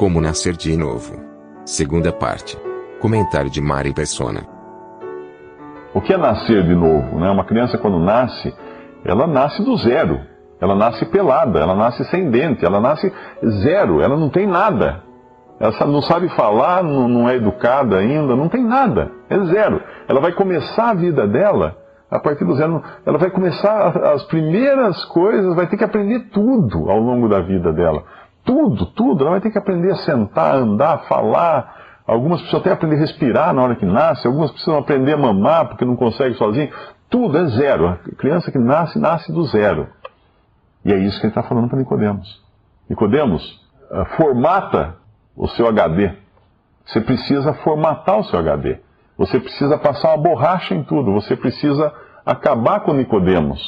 Como nascer de novo. Segunda parte. Comentário de Mari Persona. O que é nascer de novo? Né? Uma criança, quando nasce, ela nasce do zero. Ela nasce pelada, ela nasce sem dente, ela nasce zero, ela não tem nada. Ela não sabe falar, não é educada ainda, não tem nada, é zero. Ela vai começar a vida dela a partir do zero. Ela vai começar as primeiras coisas, vai ter que aprender tudo ao longo da vida dela. Tudo, tudo. Ela vai ter que aprender a sentar, andar, falar. Algumas precisam até aprender a respirar na hora que nasce, algumas precisam aprender a mamar porque não consegue sozinho. Tudo é zero. A criança que nasce, nasce do zero. E é isso que ele está falando para Nicodemos. Nicodemos, uh, formata o seu HD. Você precisa formatar o seu HD. Você precisa passar uma borracha em tudo. Você precisa acabar com Nicodemos.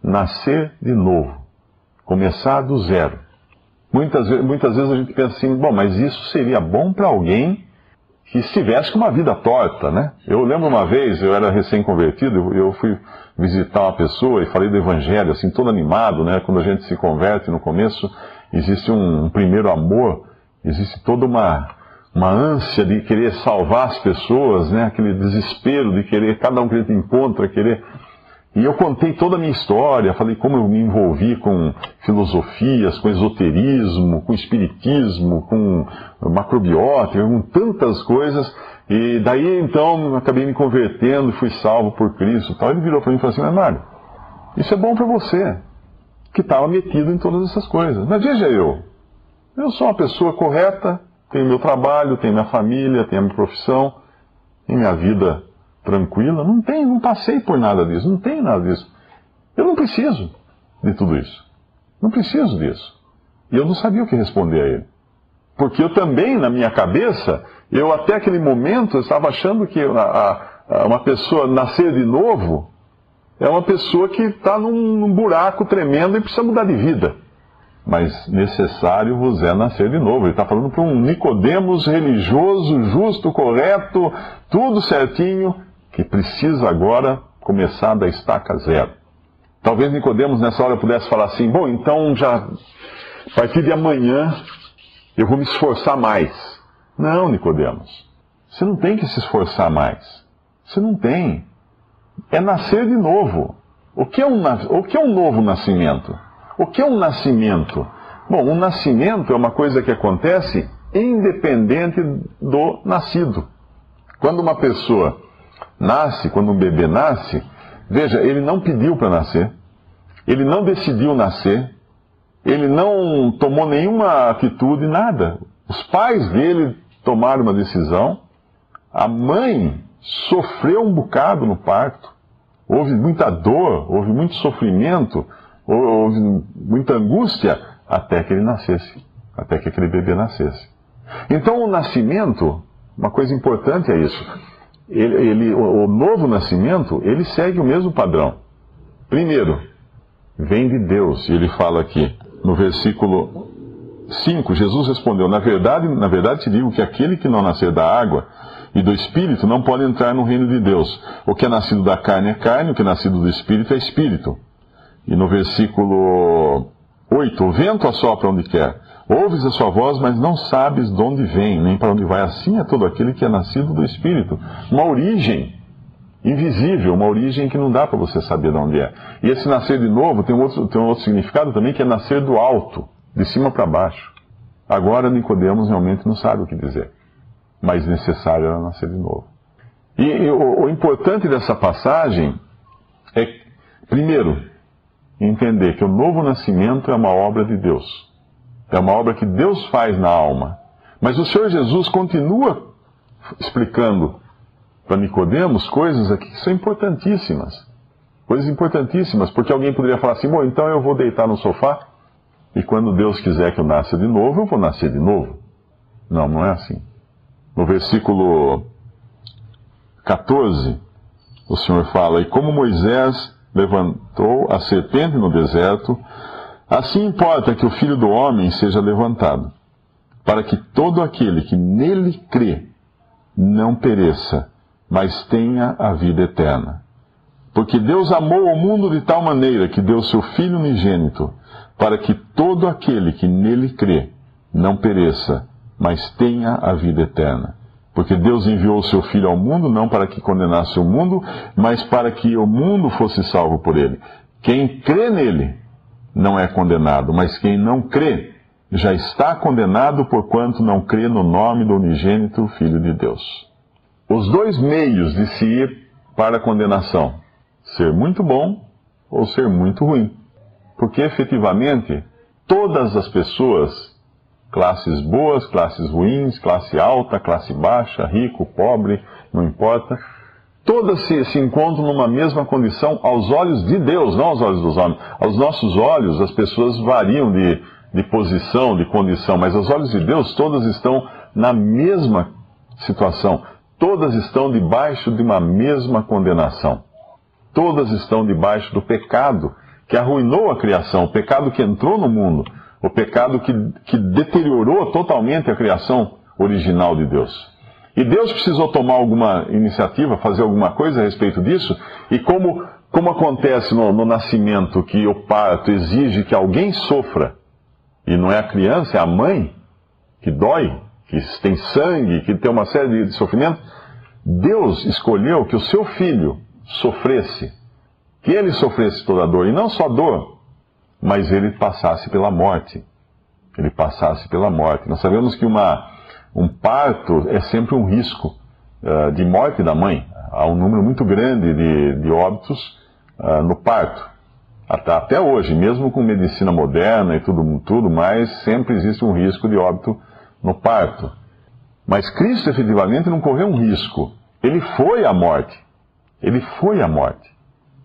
Nascer de novo. Começar do zero. Muitas, muitas vezes a gente pensa assim, bom, mas isso seria bom para alguém que estivesse com uma vida torta, né? Eu lembro uma vez, eu era recém-convertido, eu fui visitar uma pessoa e falei do evangelho, assim, todo animado, né? Quando a gente se converte no começo, existe um, um primeiro amor, existe toda uma, uma ânsia de querer salvar as pessoas, né? Aquele desespero de querer, cada um que a gente encontra, querer e eu contei toda a minha história, falei como eu me envolvi com filosofias, com esoterismo, com espiritismo, com macrobiótica, com tantas coisas. E daí então acabei me convertendo, fui salvo por Cristo. Tal. Ele virou para mim e falou assim: Mário, isso é bom para você, que estava metido em todas essas coisas. Mas veja eu, eu sou uma pessoa correta, tenho meu trabalho, tenho minha família, tenho minha profissão, tenho minha vida tranquila. Não tem, não passei por nada disso, não tenho nada disso. Eu não preciso de tudo isso. Não preciso disso. E eu não sabia o que responder a ele. Porque eu também, na minha cabeça, eu até aquele momento estava achando que a, a, uma pessoa nascer de novo é uma pessoa que está num, num buraco tremendo e precisa mudar de vida mas necessário vos é nascer de novo. Ele está falando para um Nicodemos religioso, justo, correto, tudo certinho, que precisa agora começar da estaca zero. Talvez Nicodemos nessa hora pudesse falar assim: bom, então já a partir de amanhã eu vou me esforçar mais. Não, Nicodemos, você não tem que se esforçar mais. Você não tem. É nascer de novo. O que é um, o que é um novo nascimento? O que é um nascimento? Bom, um nascimento é uma coisa que acontece independente do nascido. Quando uma pessoa nasce, quando um bebê nasce, veja, ele não pediu para nascer, ele não decidiu nascer, ele não tomou nenhuma atitude, nada. Os pais dele tomaram uma decisão, a mãe sofreu um bocado no parto, houve muita dor, houve muito sofrimento, houve muita angústia até que ele nascesse, até que aquele bebê nascesse. Então o nascimento, uma coisa importante é isso ele, ele, o, o novo nascimento, ele segue o mesmo padrão. Primeiro, vem de Deus. E ele fala aqui, no versículo 5, Jesus respondeu: Na verdade, na verdade te digo que aquele que não nascer da água e do espírito não pode entrar no reino de Deus. O que é nascido da carne é carne, o que é nascido do espírito é espírito. E no versículo 8, o vento assopra onde quer. Ouves a sua voz, mas não sabes de onde vem, nem para onde vai. Assim é todo aquele que é nascido do Espírito. Uma origem invisível, uma origem que não dá para você saber de onde é. E esse nascer de novo tem um outro, tem um outro significado também, que é nascer do alto, de cima para baixo. Agora Nicodemos realmente não sabe o que dizer. Mas necessário era nascer de novo. E, e o, o importante dessa passagem é, primeiro, entender que o novo nascimento é uma obra de Deus. É uma obra que Deus faz na alma. Mas o Senhor Jesus continua explicando para Nicodemos coisas aqui que são importantíssimas. Coisas importantíssimas, porque alguém poderia falar assim: bom, então eu vou deitar no sofá e quando Deus quiser que eu nasça de novo, eu vou nascer de novo. Não, não é assim. No versículo 14, o Senhor fala: E como Moisés levantou a serpente no deserto, assim importa que o filho do homem seja levantado, para que todo aquele que nele crê não pereça, mas tenha a vida eterna. Porque Deus amou o mundo de tal maneira que deu seu Filho unigênito, para que todo aquele que nele crê não pereça, mas tenha a vida eterna. Porque Deus enviou o seu Filho ao mundo não para que condenasse o mundo, mas para que o mundo fosse salvo por ele. Quem crê nele não é condenado, mas quem não crê já está condenado porquanto não crê no nome do unigênito Filho de Deus. Os dois meios de se ir para a condenação ser muito bom ou ser muito ruim. Porque efetivamente, todas as pessoas, classes boas, classes ruins, classe alta, classe baixa, rico, pobre, não importa, todas se, se encontram numa mesma condição aos olhos de Deus, não aos olhos dos homens. Aos nossos olhos, as pessoas variam de, de posição, de condição, mas aos olhos de Deus, todas estão na mesma situação. Todas estão debaixo de uma mesma condenação. Todas estão debaixo do pecado que arruinou a criação, o pecado que entrou no mundo, o pecado que, que deteriorou totalmente a criação original de Deus. E Deus precisou tomar alguma iniciativa, fazer alguma coisa a respeito disso, e como, como acontece no, no nascimento que o parto exige que alguém sofra, e não é a criança, é a mãe que dói, que tem sangue, que tem uma série de sofrimentos, Deus escolheu que o seu filho sofresse, que ele sofresse toda a dor, e não só dor, mas ele passasse pela morte. Ele passasse pela morte. Nós sabemos que uma, um parto é sempre um risco uh, de morte da mãe. Há um número muito grande de, de óbitos uh, no parto. Até, até hoje, mesmo com medicina moderna e tudo, tudo mais, sempre existe um risco de óbito no parto. Mas Cristo efetivamente não correu um risco. Ele foi à morte. Ele foi à morte.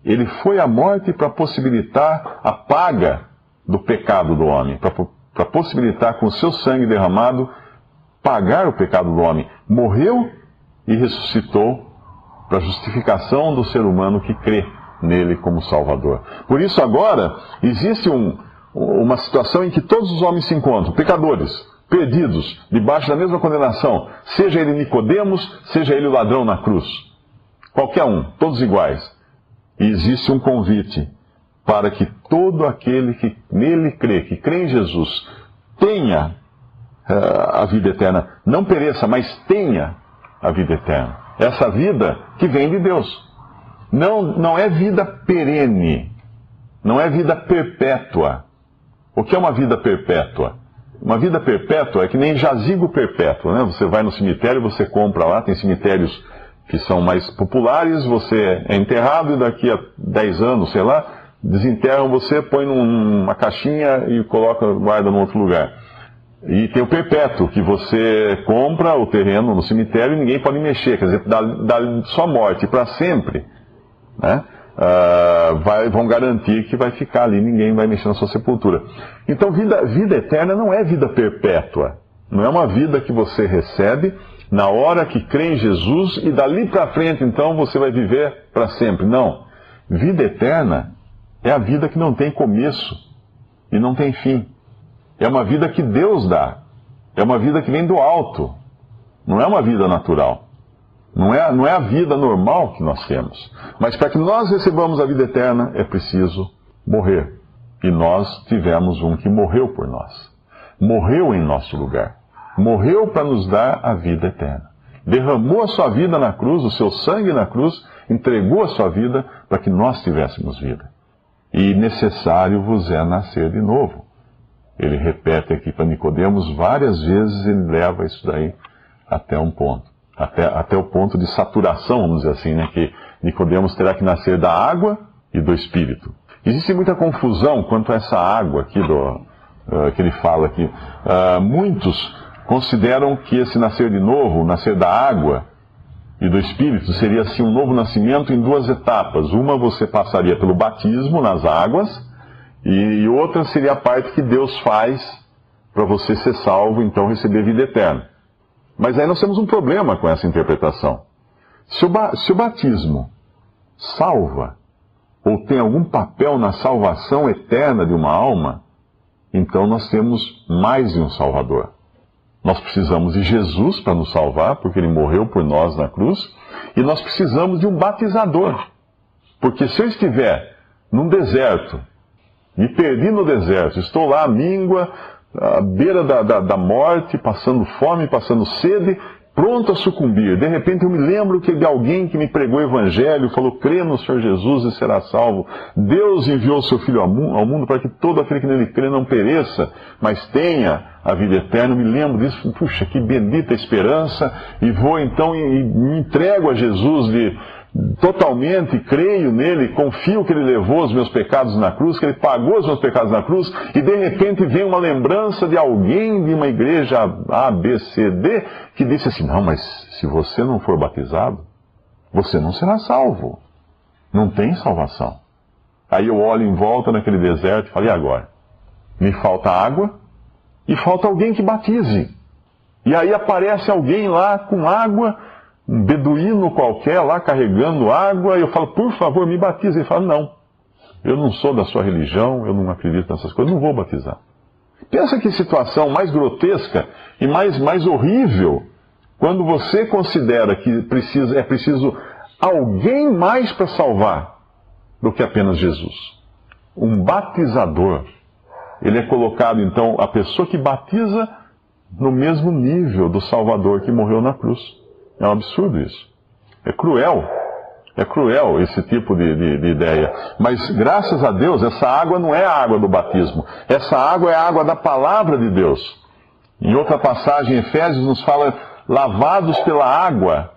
Ele foi à morte para possibilitar a paga do pecado do homem, para possibilitar com o seu sangue derramado pagar o pecado do homem. Morreu e ressuscitou para a justificação do ser humano que crê nele como Salvador. Por isso, agora, existe um, uma situação em que todos os homens se encontram, pecadores, perdidos, debaixo da mesma condenação, seja ele Nicodemos, seja ele o ladrão na cruz. Qualquer um, todos iguais. E existe um convite para que todo aquele que nele crê, que crê em Jesus, tenha a vida eterna. Não pereça, mas tenha a vida eterna. Essa vida que vem de Deus. Não, não é vida perene. Não é vida perpétua. O que é uma vida perpétua? Uma vida perpétua é que nem jazigo perpétuo, né? Você vai no cemitério, você compra lá, tem cemitérios que são mais populares, você é enterrado e daqui a 10 anos, sei lá, desenterram você, põe numa caixinha e coloca, guarda num outro lugar. E tem o perpétuo, que você compra o terreno no cemitério e ninguém pode mexer, quer dizer, dá, dá só morte para sempre. Né? Uh, vai, vão garantir que vai ficar ali, ninguém vai mexer na sua sepultura. Então, vida, vida eterna não é vida perpétua. Não é uma vida que você recebe na hora que crê em Jesus e dali para frente então você vai viver para sempre. Não. Vida eterna é a vida que não tem começo e não tem fim. É uma vida que Deus dá. É uma vida que vem do alto. Não é uma vida natural. Não é, não é a vida normal que nós temos. Mas para que nós recebamos a vida eterna é preciso morrer. E nós tivemos um que morreu por nós. Morreu em nosso lugar morreu para nos dar a vida eterna. Derramou a sua vida na cruz, o seu sangue na cruz, entregou a sua vida para que nós tivéssemos vida. E necessário vos é nascer de novo. Ele repete aqui para Nicodemos várias vezes, ele leva isso daí até um ponto. Até, até o ponto de saturação, vamos dizer assim, né? Que Nicodemos terá que nascer da água e do Espírito. Existe muita confusão quanto a essa água aqui do, uh, que ele fala aqui. Uh, muitos consideram que esse nascer de novo, nascer da água e do Espírito, seria assim um novo nascimento em duas etapas. Uma você passaria pelo batismo nas águas, E, outra seria a parte que Deus faz para você ser salvo, então receber vida eterna. Mas aí nós temos um problema com essa interpretação. Se o, se o batismo salva, ou tem algum papel na salvação eterna de uma alma, então nós temos mais de um Salvador. Nós precisamos de Jesus para nos salvar, porque ele morreu por nós na cruz, e nós precisamos de um batizador. Porque se eu estiver num deserto, me perdi no deserto, estou lá à míngua, à beira da, da, da morte, passando fome, passando sede, pronto a sucumbir. De repente eu me lembro que de alguém que me pregou o evangelho, falou: crê no Senhor Jesus e será salvo. Deus enviou seu Filho ao mundo para que todo aquele que nele crê não pereça, mas tenha a vida eterna. Eu me lembro disso, puxa, que bendita esperança, e vou então e me entrego a Jesus de totalmente, creio nele, confio que ele levou os meus pecados na cruz, que ele pagou os meus pecados na cruz, e de repente vem uma lembrança de alguém de uma igreja A, B, C, D, que disse assim: Não, mas se você não for batizado, você não será salvo. Não tem salvação. Aí eu olho em volta naquele deserto e falo: E agora? Me falta água e falta alguém que batize. E aí aparece alguém lá com água um beduíno qualquer lá carregando água, e eu falo, por favor, me batize. Ele fala, não, eu não sou da sua religião, eu não acredito nessas coisas, não vou batizar. Pensa que situação mais grotesca e mais, mais horrível quando você considera que precisa, é preciso alguém mais para salvar do que apenas Jesus. Um batizador. Ele é colocado, então, a pessoa que batiza no mesmo nível do Salvador que morreu na cruz. É um absurdo isso. É cruel. É cruel esse tipo de, de, de, ideia. Mas graças a Deus, essa água não é a água do batismo. Essa água é a água da palavra de Deus. Em outra passagem, Efésios nos fala lavados pela água,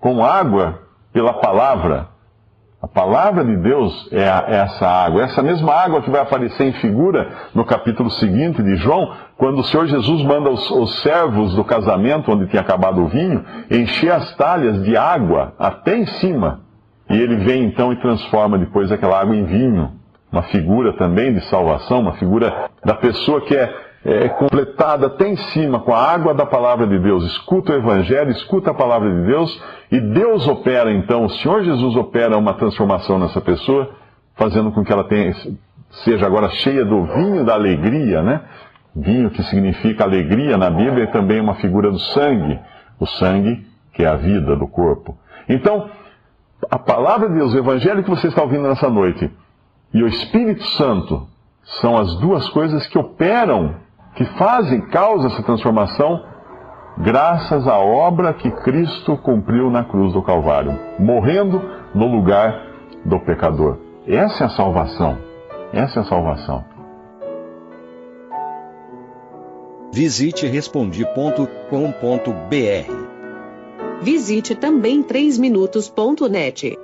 com água pela palavra. A palavra de Deus é, é, essa água. Essa mesma água que vai aparecer em figura no capítulo seguinte de João, quando o Senhor Jesus manda os, os servos do casamento, onde tinha acabado o vinho, encher as talhas de água até em cima. E ele vem então e transforma depois aquela água em vinho. Uma figura também de salvação, uma figura da pessoa que é é, completada até em cima com a água da palavra de Deus. Escuta o Evangelho, escuta a palavra de Deus e Deus opera então, o Senhor Jesus opera uma transformação nessa pessoa, fazendo com que ela tenha, seja agora cheia do vinho da alegria, né? Vinho que significa alegria na Bíblia é também uma figura do sangue, o sangue que é a vida do corpo. Então, a palavra de Deus, o Evangelho que você está ouvindo nessa noite e o Espírito Santo são as duas coisas que operam que fazem, causam essa transformação, graças à obra que Cristo cumpriu na cruz do Calvário, morrendo no lugar do pecador. Essa é a salvação. Essa é a salvação. Visite respondi.com.br. Visite também 3minutos.net.